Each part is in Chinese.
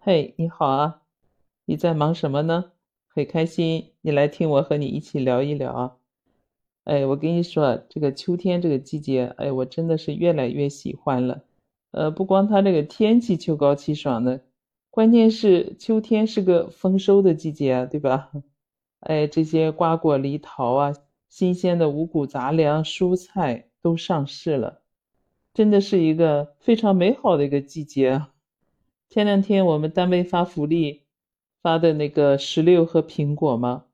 嘿，你好啊，你在忙什么呢？很开心你来听我和你一起聊一聊啊。哎，我跟你说，这个秋天这个季节，哎，我真的是越来越喜欢了。呃，不光它这个天气秋高气爽的，关键是秋天是个丰收的季节，对吧？哎，这些瓜果梨桃啊，新鲜的五谷杂粮、蔬菜都上市了，真的是一个非常美好的一个季节。前两天我们单位发福利，发的那个石榴和苹果嘛，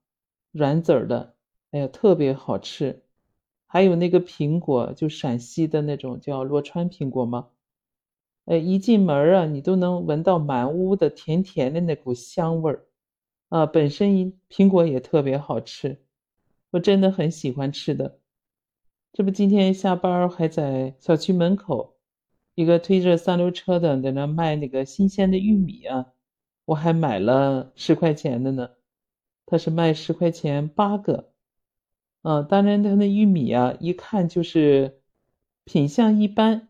软籽儿的，哎呀，特别好吃。还有那个苹果，就陕西的那种叫洛川苹果嘛，哎，一进门啊，你都能闻到满屋的甜甜的那股香味儿啊。本身苹果也特别好吃，我真的很喜欢吃的。这不，今天下班还在小区门口。一个推着三轮车的在那卖那个新鲜的玉米啊，我还买了十块钱的呢。他是卖十块钱八个，嗯，当然他那玉米啊，一看就是品相一般。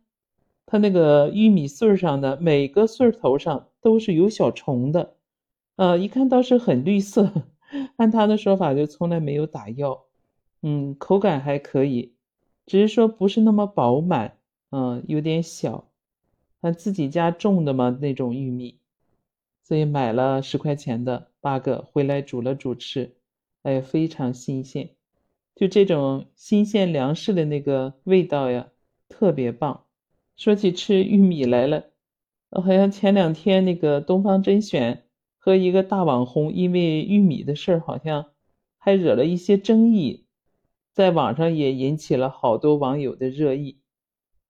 他那个玉米穗上的每个穗头上都是有小虫的，呃，一看倒是很绿色。按他的说法，就从来没有打药。嗯，口感还可以，只是说不是那么饱满。嗯，有点小，他自己家种的嘛那种玉米，所以买了十块钱的八个回来煮了煮吃，哎，非常新鲜，就这种新鲜粮食的那个味道呀，特别棒。说起吃玉米来了，好像前两天那个东方甄选和一个大网红因为玉米的事儿，好像还惹了一些争议，在网上也引起了好多网友的热议。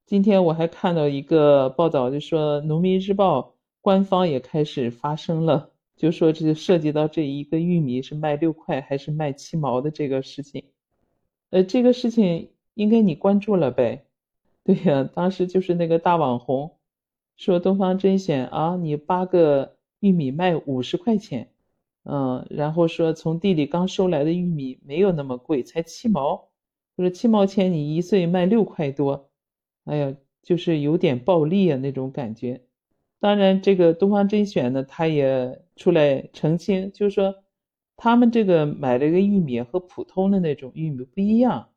今天我还看到一个报道，就说《农民日报》官方也开始发声了，就说这涉及到这一个玉米是卖六块还是卖七毛的这个事情。呃，这个事情应该你关注了呗？对呀，当时就是那个大网红说东方甄选啊，你八个玉米卖五十块钱，嗯，然后说从地里刚收来的玉米没有那么贵，才七毛，说七毛钱你一岁卖六块多。哎呀，就是有点暴力啊那种感觉。当然，这个东方甄选呢，他也出来澄清，就是说他们这个买这个玉米和普通的那种玉米不一样。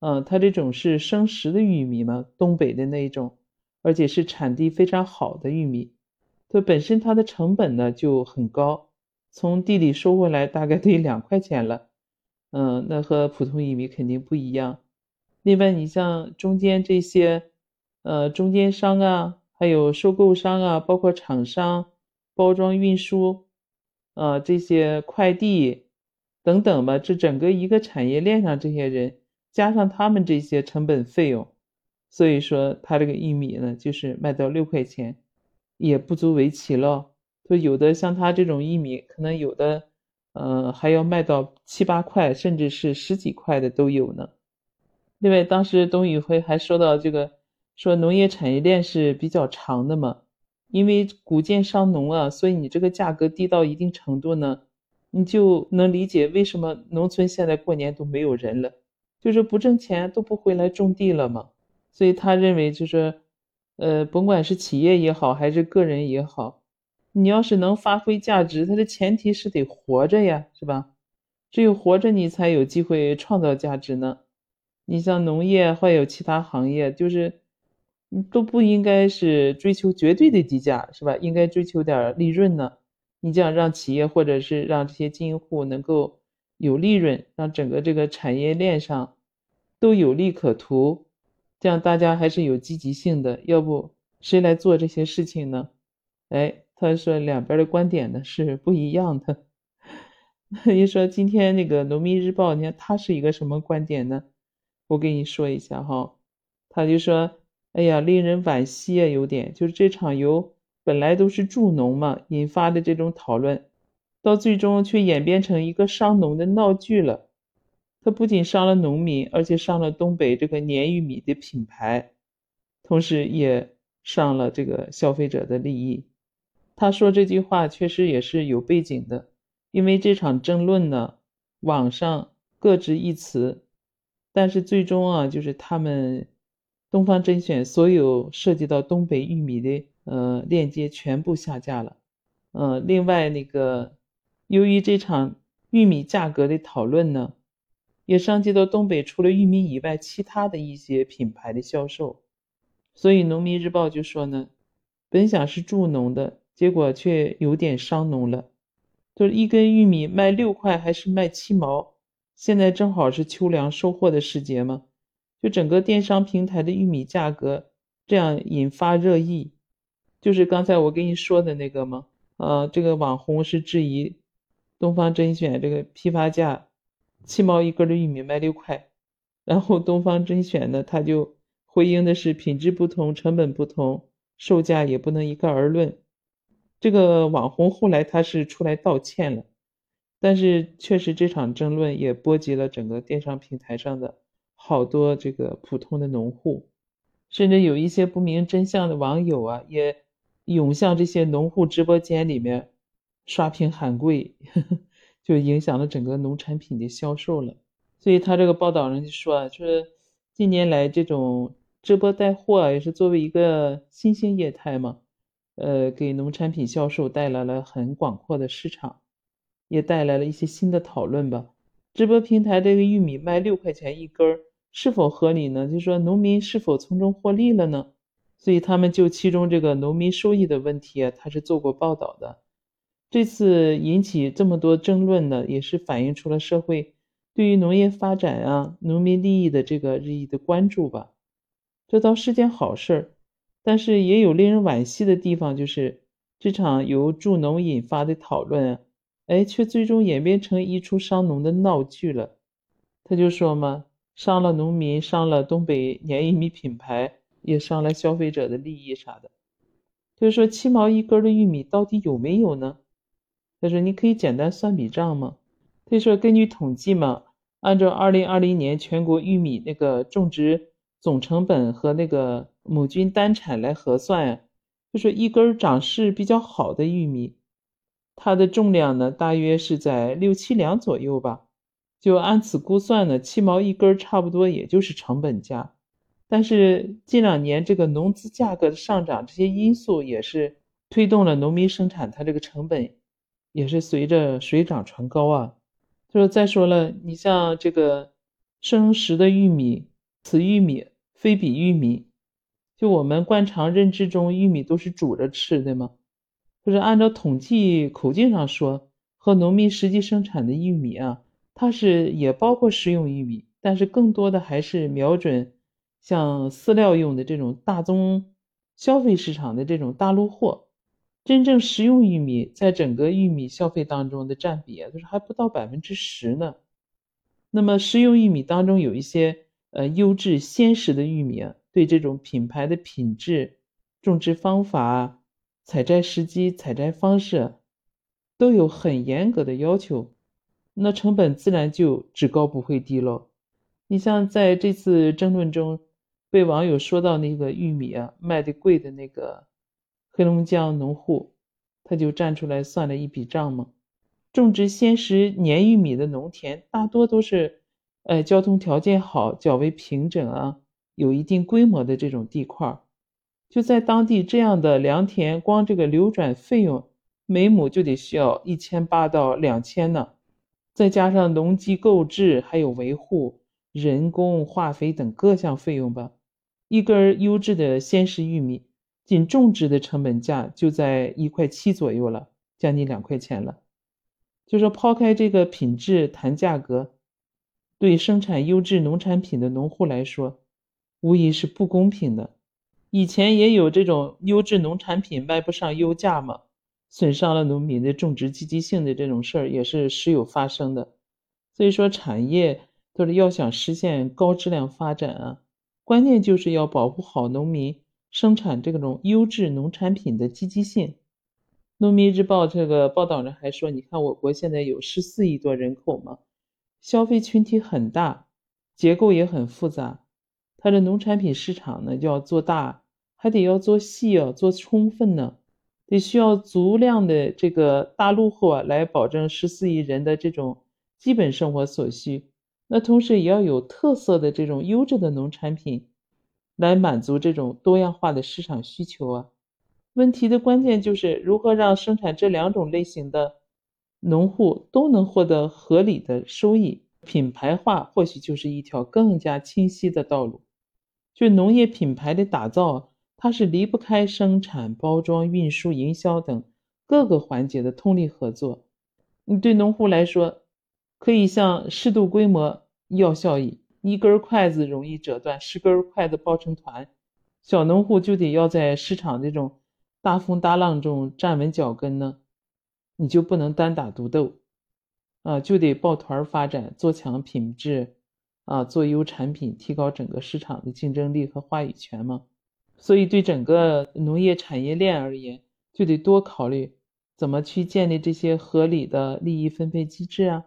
嗯，他这种是生食的玉米嘛，东北的那一种，而且是产地非常好的玉米，它本身它的成本呢就很高，从地里收回来大概得两块钱了。嗯，那和普通玉米肯定不一样。另外，你像中间这些。呃，中间商啊，还有收购商啊，包括厂商、包装运输，呃，这些快递等等吧，这整个一个产业链上这些人，加上他们这些成本费用，所以说他这个玉米呢，就是卖到六块钱，也不足为奇了。就有的像他这种玉米，可能有的，呃，还要卖到七八块，甚至是十几块的都有呢。另外，当时董宇辉还说到这个。说农业产业链是比较长的嘛，因为谷贱伤农啊，所以你这个价格低到一定程度呢，你就能理解为什么农村现在过年都没有人了，就是不挣钱都不回来种地了嘛。所以他认为就是，呃，甭管是企业也好，还是个人也好，你要是能发挥价值，它的前提是得活着呀，是吧？只有活着，你才有机会创造价值呢。你像农业或有其他行业，就是。都不应该是追求绝对的低价，是吧？应该追求点利润呢。你这样让企业或者是让这些经营户能够有利润，让整个这个产业链上都有利可图，这样大家还是有积极性的。要不谁来做这些事情呢？哎，他说两边的观点呢是不一样的。你说今天那个农民日报，你看他是一个什么观点呢？我给你说一下哈，他就说。哎呀，令人惋惜啊！有点就是这场由本来都是助农嘛引发的这种讨论，到最终却演变成一个伤农的闹剧了。它不仅伤了农民，而且伤了东北这个粘玉米的品牌，同时也伤了这个消费者的利益。他说这句话确实也是有背景的，因为这场争论呢，网上各执一词，但是最终啊，就是他们。东方甄选所有涉及到东北玉米的呃链接全部下架了，嗯，另外那个，由于这场玉米价格的讨论呢，也伤及到东北除了玉米以外其他的一些品牌的销售，所以农民日报就说呢，本想是助农的，结果却有点伤农了，就是一根玉米卖六块还是卖七毛，现在正好是秋粮收获的时节嘛，就整个电商平台的玉米价格这样引发热议，就是刚才我跟你说的那个吗？呃，这个网红是质疑东方甄选这个批发价七毛一根的玉米卖六块，然后东方甄选呢，他就回应的是品质不同，成本不同，售价也不能一概而论。这个网红后来他是出来道歉了，但是确实这场争论也波及了整个电商平台上的好多这个普通的农户，甚至有一些不明真相的网友啊也。涌向这些农户直播间里面刷屏喊贵，就影响了整个农产品的销售了。所以他这个报道人就说啊，就是近年来这种直播带货也是作为一个新兴业态嘛，呃，给农产品销售带来了很广阔的市场，也带来了一些新的讨论吧。直播平台这个玉米卖六块钱一根儿，是否合理呢？就说农民是否从中获利了呢？所以他们就其中这个农民收益的问题啊，他是做过报道的。这次引起这么多争论呢，也是反映出了社会对于农业发展啊、农民利益的这个日益的关注吧。这倒是件好事儿，但是也有令人惋惜的地方，就是这场由助农引发的讨论啊，哎，却最终演变成一出伤农的闹剧了。他就说嘛，伤了农民，伤了东北粘玉米品牌。也伤了消费者的利益啥的，就是说七毛一根的玉米到底有没有呢？他说你可以简单算笔账吗。他说根据统计嘛，按照二零二零年全国玉米那个种植总成本和那个亩均单产来核算呀，就说一根长势比较好的玉米，它的重量呢大约是在六七两左右吧。就按此估算呢，七毛一根差不多也就是成本价。但是近两年这个农资价格的上涨，这些因素也是推动了农民生产，它这个成本也是随着水涨船高啊。就是再说了，你像这个生食的玉米、此玉米、非彼玉米，就我们惯常认知中，玉米都是煮着吃的吗？就是按照统计口径上说，和农民实际生产的玉米啊，它是也包括食用玉米，但是更多的还是瞄准。像饲料用的这种大宗消费市场的这种大陆货，真正食用玉米在整个玉米消费当中的占比啊，就是还不到百分之十呢。那么食用玉米当中有一些呃优质鲜食的玉米啊，对这种品牌的品质、种植方法、采摘时机、采摘方式都有很严格的要求，那成本自然就只高不会低喽。你像在这次争论中。被网友说到那个玉米啊卖的贵的那个黑龙江农户，他就站出来算了一笔账嘛。种植鲜食黏玉米的农田大多都是，呃，交通条件好、较为平整啊，有一定规模的这种地块。就在当地这样的良田，光这个流转费用每亩就得需要一千八到两千呢，再加上农机购置、还有维护、人工、化肥等各项费用吧。一根优质的鲜食玉米，仅种植的成本价就在一块七左右了，将近两块钱了。就说抛开这个品质谈价格，对生产优质农产品的农户来说，无疑是不公平的。以前也有这种优质农产品卖不上优价嘛，损伤了农民的种植积极性的这种事儿也是时有发生的。所以说，产业都是要想实现高质量发展啊。关键就是要保护好农民生产这种优质农产品的积极性。农民日报这个报道人还说：“你看，我国现在有十四亿多人口嘛，消费群体很大，结构也很复杂。它的农产品市场呢，就要做大，还得要做细啊，做充分呢，得需要足量的这个大陆货来保证十四亿人的这种基本生活所需。”那同时也要有特色的这种优质的农产品，来满足这种多样化的市场需求啊。问题的关键就是如何让生产这两种类型的农户都能获得合理的收益。品牌化或许就是一条更加清晰的道路。就农业品牌的打造，它是离不开生产、包装、运输、营销等各个环节的通力合作。你对农户来说，可以向适度规模要效益，一根筷子容易折断，十根筷子抱成团。小农户就得要在市场这种大风大浪中站稳脚跟呢，你就不能单打独斗，啊，就得抱团发展，做强品质，啊，做优产品，提高整个市场的竞争力和话语权嘛。所以，对整个农业产业链而言，就得多考虑怎么去建立这些合理的利益分配机制啊。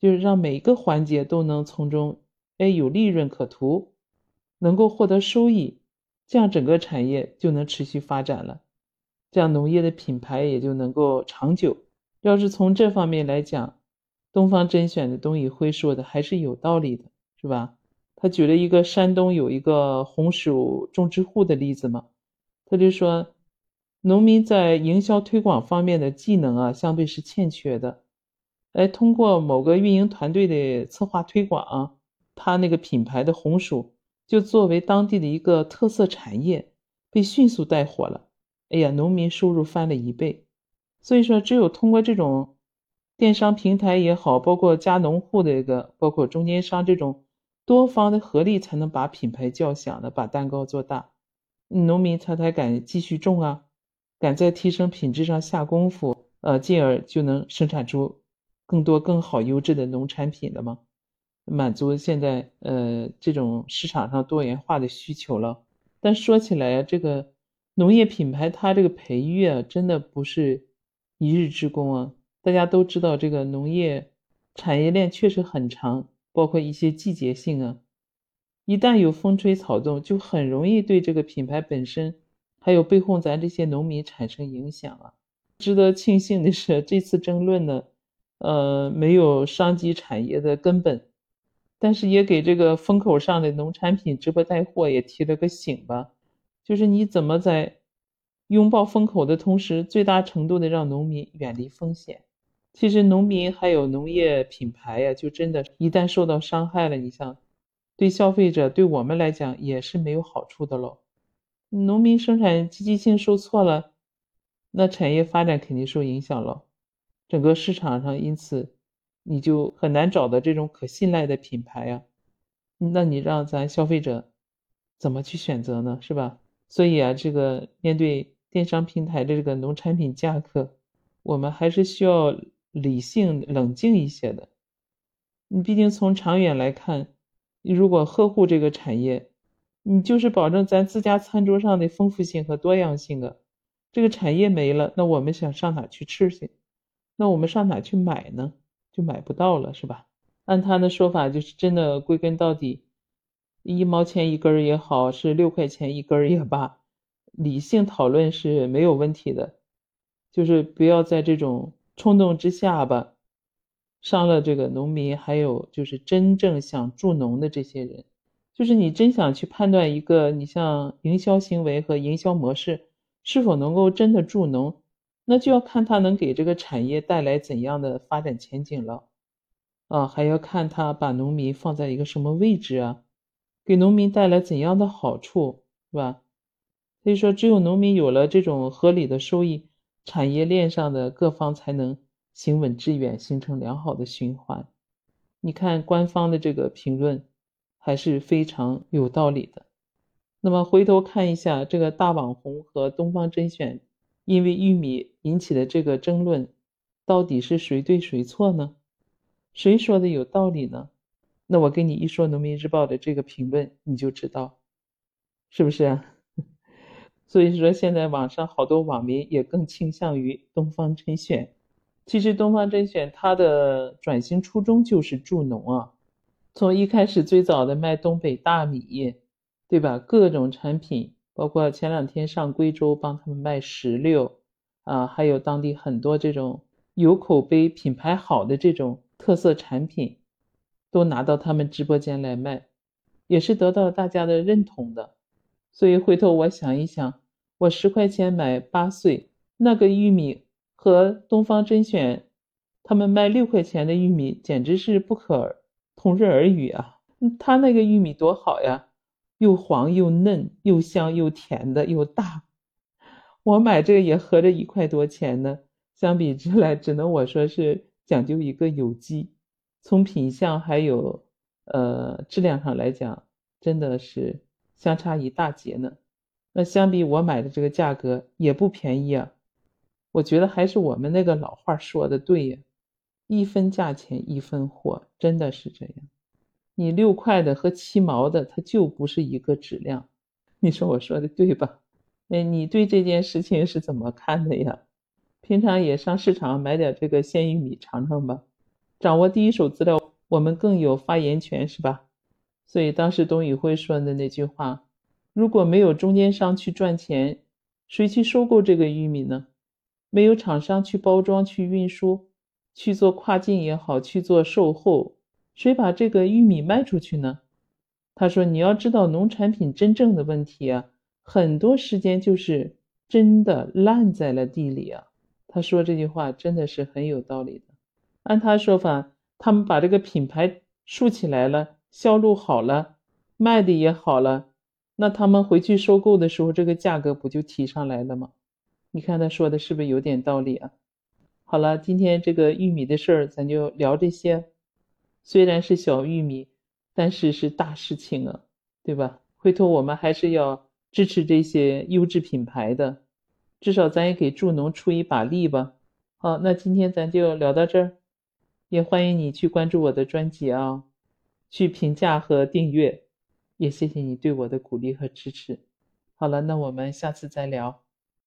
就是让每一个环节都能从中，哎，有利润可图，能够获得收益，这样整个产业就能持续发展了，这样农业的品牌也就能够长久。要是从这方面来讲，东方甄选的董宇辉说的还是有道理的，是吧？他举了一个山东有一个红薯种植户的例子嘛，他就说，农民在营销推广方面的技能啊，相对是欠缺的。哎通过某个运营团队的策划推广啊，他那个品牌的红薯就作为当地的一个特色产业，被迅速带火了。哎呀，农民收入翻了一倍。所以说，只有通过这种电商平台也好，包括加农户的一个，包括中间商这种多方的合力，才能把品牌叫响的，把蛋糕做大。农民他才敢继续种啊，敢在提升品质上下功夫，呃，进而就能生产出。更多更好优质的农产品了吗？满足现在呃这种市场上多元化的需求了。但说起来这个农业品牌它这个培育啊，真的不是一日之功啊。大家都知道，这个农业产业链确实很长，包括一些季节性啊，一旦有风吹草动，就很容易对这个品牌本身还有背后咱这些农民产生影响啊。值得庆幸的是，这次争论呢。呃，没有伤及产业的根本，但是也给这个风口上的农产品直播带货也提了个醒吧，就是你怎么在拥抱风口的同时，最大程度的让农民远离风险。其实农民还有农业品牌呀，就真的，一旦受到伤害了，你想对消费者，对我们来讲也是没有好处的喽。农民生产积极性受挫了，那产业发展肯定受影响了。整个市场上，因此你就很难找到这种可信赖的品牌呀。那你让咱消费者怎么去选择呢？是吧？所以啊，这个面对电商平台的这个农产品价格，我们还是需要理性冷静一些的。你毕竟从长远来看，你如果呵护这个产业，你就是保证咱自家餐桌上的丰富性和多样性啊。这个产业没了，那我们想上哪去吃去？那我们上哪去买呢？就买不到了，是吧？按他的说法，就是真的归根到底，一毛钱一根儿也好，是六块钱一根儿也罢，理性讨论是没有问题的，就是不要在这种冲动之下吧，伤了这个农民，还有就是真正想助农的这些人。就是你真想去判断一个，你像营销行为和营销模式是否能够真的助农。那就要看它能给这个产业带来怎样的发展前景了，啊，还要看它把农民放在一个什么位置啊，给农民带来怎样的好处，是吧？所以说，只有农民有了这种合理的收益，产业链上的各方才能行稳致远，形成良好的循环。你看官方的这个评论还是非常有道理的。那么回头看一下这个大网红和东方甄选。因为玉米引起的这个争论，到底是谁对谁错呢？谁说的有道理呢？那我跟你一说《农民日报》的这个评论，你就知道，是不是啊？所以说，现在网上好多网民也更倾向于东方甄选。其实，东方甄选它的转型初衷就是助农啊，从一开始最早的卖东北大米，对吧？各种产品。包括前两天上贵州帮他们卖石榴，啊，还有当地很多这种有口碑、品牌好的这种特色产品，都拿到他们直播间来卖，也是得到大家的认同的。所以回头我想一想，我十块钱买八穗那个玉米，和东方甄选他们卖六块钱的玉米，简直是不可同日而语啊！他那个玉米多好呀，又黄又嫩，又香又甜的，又大。我买这个也合着一块多钱呢。相比之来，只能我说是讲究一个有机，从品相还有呃质量上来讲，真的是相差一大截呢。那相比我买的这个价格也不便宜啊。我觉得还是我们那个老话说的对呀，一分价钱一分货，真的是这样。你六块的和七毛的，它就不是一个质量。你说我说的对吧？哎，你对这件事情是怎么看的呀？平常也上市场买点这个鲜玉米尝尝吧，掌握第一手资料，我们更有发言权，是吧？所以当时董宇辉说的那句话：“如果没有中间商去赚钱，谁去收购这个玉米呢？没有厂商去包装、去运输、去做跨境也好，去做售后，谁把这个玉米卖出去呢？”他说：“你要知道，农产品真正的问题啊，很多时间就是真的烂在了地里啊。”他说这句话真的是很有道理的。按他说法，他们把这个品牌竖起来了，销路好了，卖的也好了，那他们回去收购的时候，这个价格不就提上来了吗？你看他说的是不是有点道理啊？好了，今天这个玉米的事儿，咱就聊这些。虽然是小玉米，但是是大事情啊，对吧？回头我们还是要支持这些优质品牌的。至少咱也给助农出一把力吧。好，那今天咱就聊到这儿，也欢迎你去关注我的专辑啊，去评价和订阅，也谢谢你对我的鼓励和支持。好了，那我们下次再聊。